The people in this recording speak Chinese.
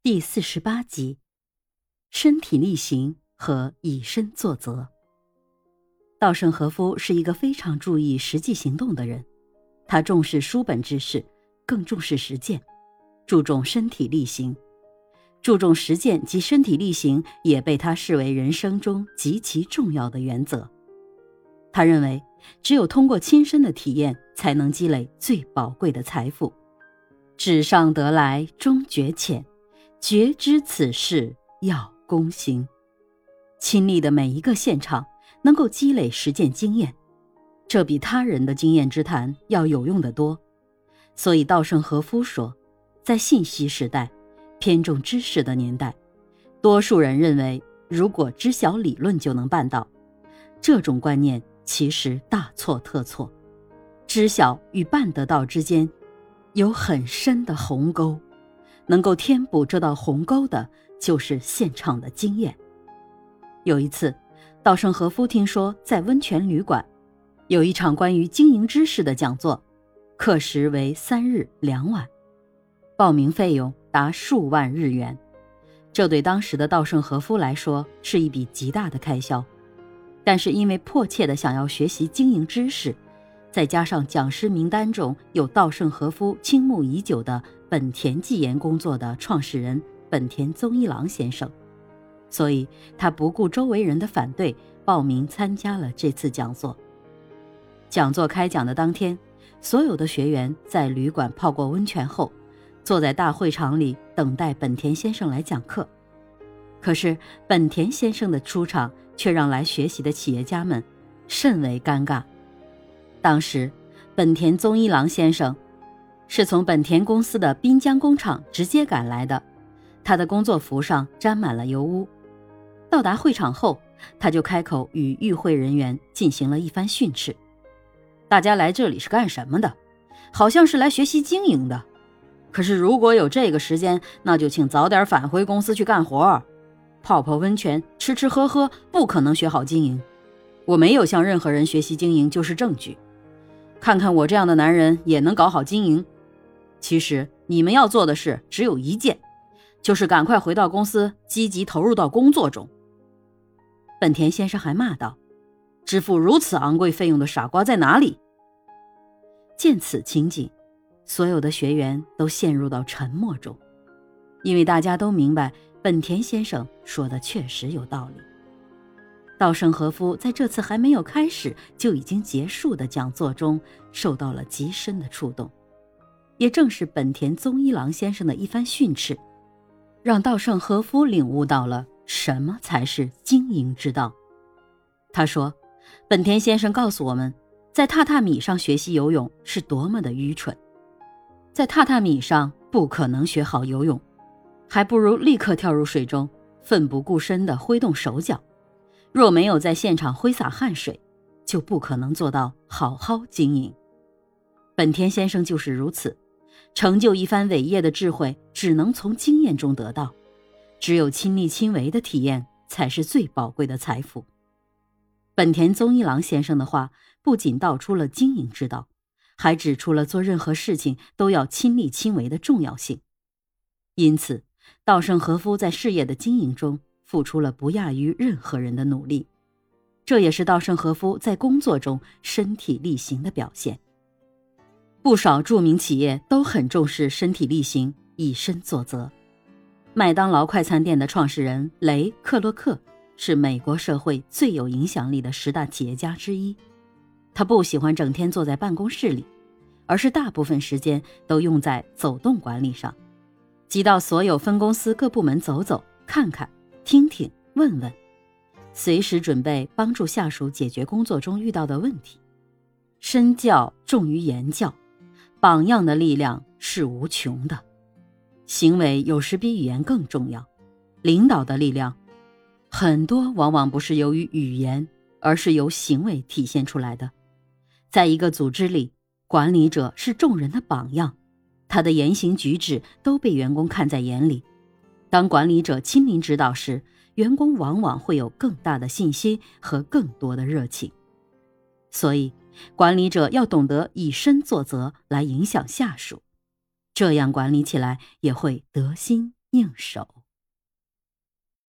第四十八集：身体力行和以身作则。稻盛和夫是一个非常注意实际行动的人，他重视书本知识，更重视实践，注重身体力行。注重实践及身体力行也被他视为人生中极其重要的原则。他认为，只有通过亲身的体验，才能积累最宝贵的财富。纸上得来终觉浅。觉知此事要躬行，亲历的每一个现场，能够积累实践经验，这比他人的经验之谈要有用的多。所以稻盛和夫说，在信息时代，偏重知识的年代，多数人认为如果知晓理论就能办到，这种观念其实大错特错。知晓与办得到之间，有很深的鸿沟。能够填补这道鸿沟的，就是现场的经验。有一次，稻盛和夫听说在温泉旅馆有一场关于经营知识的讲座，课时为三日两晚，报名费用达数万日元。这对当时的稻盛和夫来说是一笔极大的开销，但是因为迫切的想要学习经营知识。再加上讲师名单中有稻盛和夫倾慕已久的本田技研工作的创始人本田宗一郎先生，所以他不顾周围人的反对，报名参加了这次讲座。讲座开讲的当天，所有的学员在旅馆泡过温泉后，坐在大会场里等待本田先生来讲课。可是本田先生的出场却让来学习的企业家们甚为尴尬。当时，本田宗一郎先生是从本田公司的滨江工厂直接赶来的，他的工作服上沾满了油污。到达会场后，他就开口与与会人员进行了一番训斥：“大家来这里是干什么的？好像是来学习经营的。可是如果有这个时间，那就请早点返回公司去干活，泡泡温泉，吃吃喝喝，不可能学好经营。我没有向任何人学习经营，就是证据。”看看我这样的男人也能搞好经营。其实你们要做的事只有一件，就是赶快回到公司，积极投入到工作中。本田先生还骂道：“支付如此昂贵费用的傻瓜在哪里？”见此情景，所有的学员都陷入到沉默中，因为大家都明白本田先生说的确实有道理。稻盛和夫在这次还没有开始就已经结束的讲座中受到了极深的触动，也正是本田宗一郎先生的一番训斥，让稻盛和夫领悟到了什么才是经营之道。他说：“本田先生告诉我们，在榻榻米上学习游泳是多么的愚蠢，在榻榻米上不可能学好游泳，还不如立刻跳入水中，奋不顾身地挥动手脚。”若没有在现场挥洒汗水，就不可能做到好好经营。本田先生就是如此，成就一番伟业的智慧只能从经验中得到，只有亲力亲为的体验才是最宝贵的财富。本田宗一郎先生的话不仅道出了经营之道，还指出了做任何事情都要亲力亲为的重要性。因此，稻盛和夫在事业的经营中。付出了不亚于任何人的努力，这也是稻盛和夫在工作中身体力行的表现。不少著名企业都很重视身体力行，以身作则。麦当劳快餐店的创始人雷克洛克是美国社会最有影响力的十大企业家之一。他不喜欢整天坐在办公室里，而是大部分时间都用在走动管理上，即到所有分公司各部门走走看看。听听，问问，随时准备帮助下属解决工作中遇到的问题。身教重于言教，榜样的力量是无穷的。行为有时比语言更重要。领导的力量，很多往往不是由于语言，而是由行为体现出来的。在一个组织里，管理者是众人的榜样，他的言行举止都被员工看在眼里。当管理者亲临指导时，员工往往会有更大的信心和更多的热情。所以，管理者要懂得以身作则来影响下属，这样管理起来也会得心应手。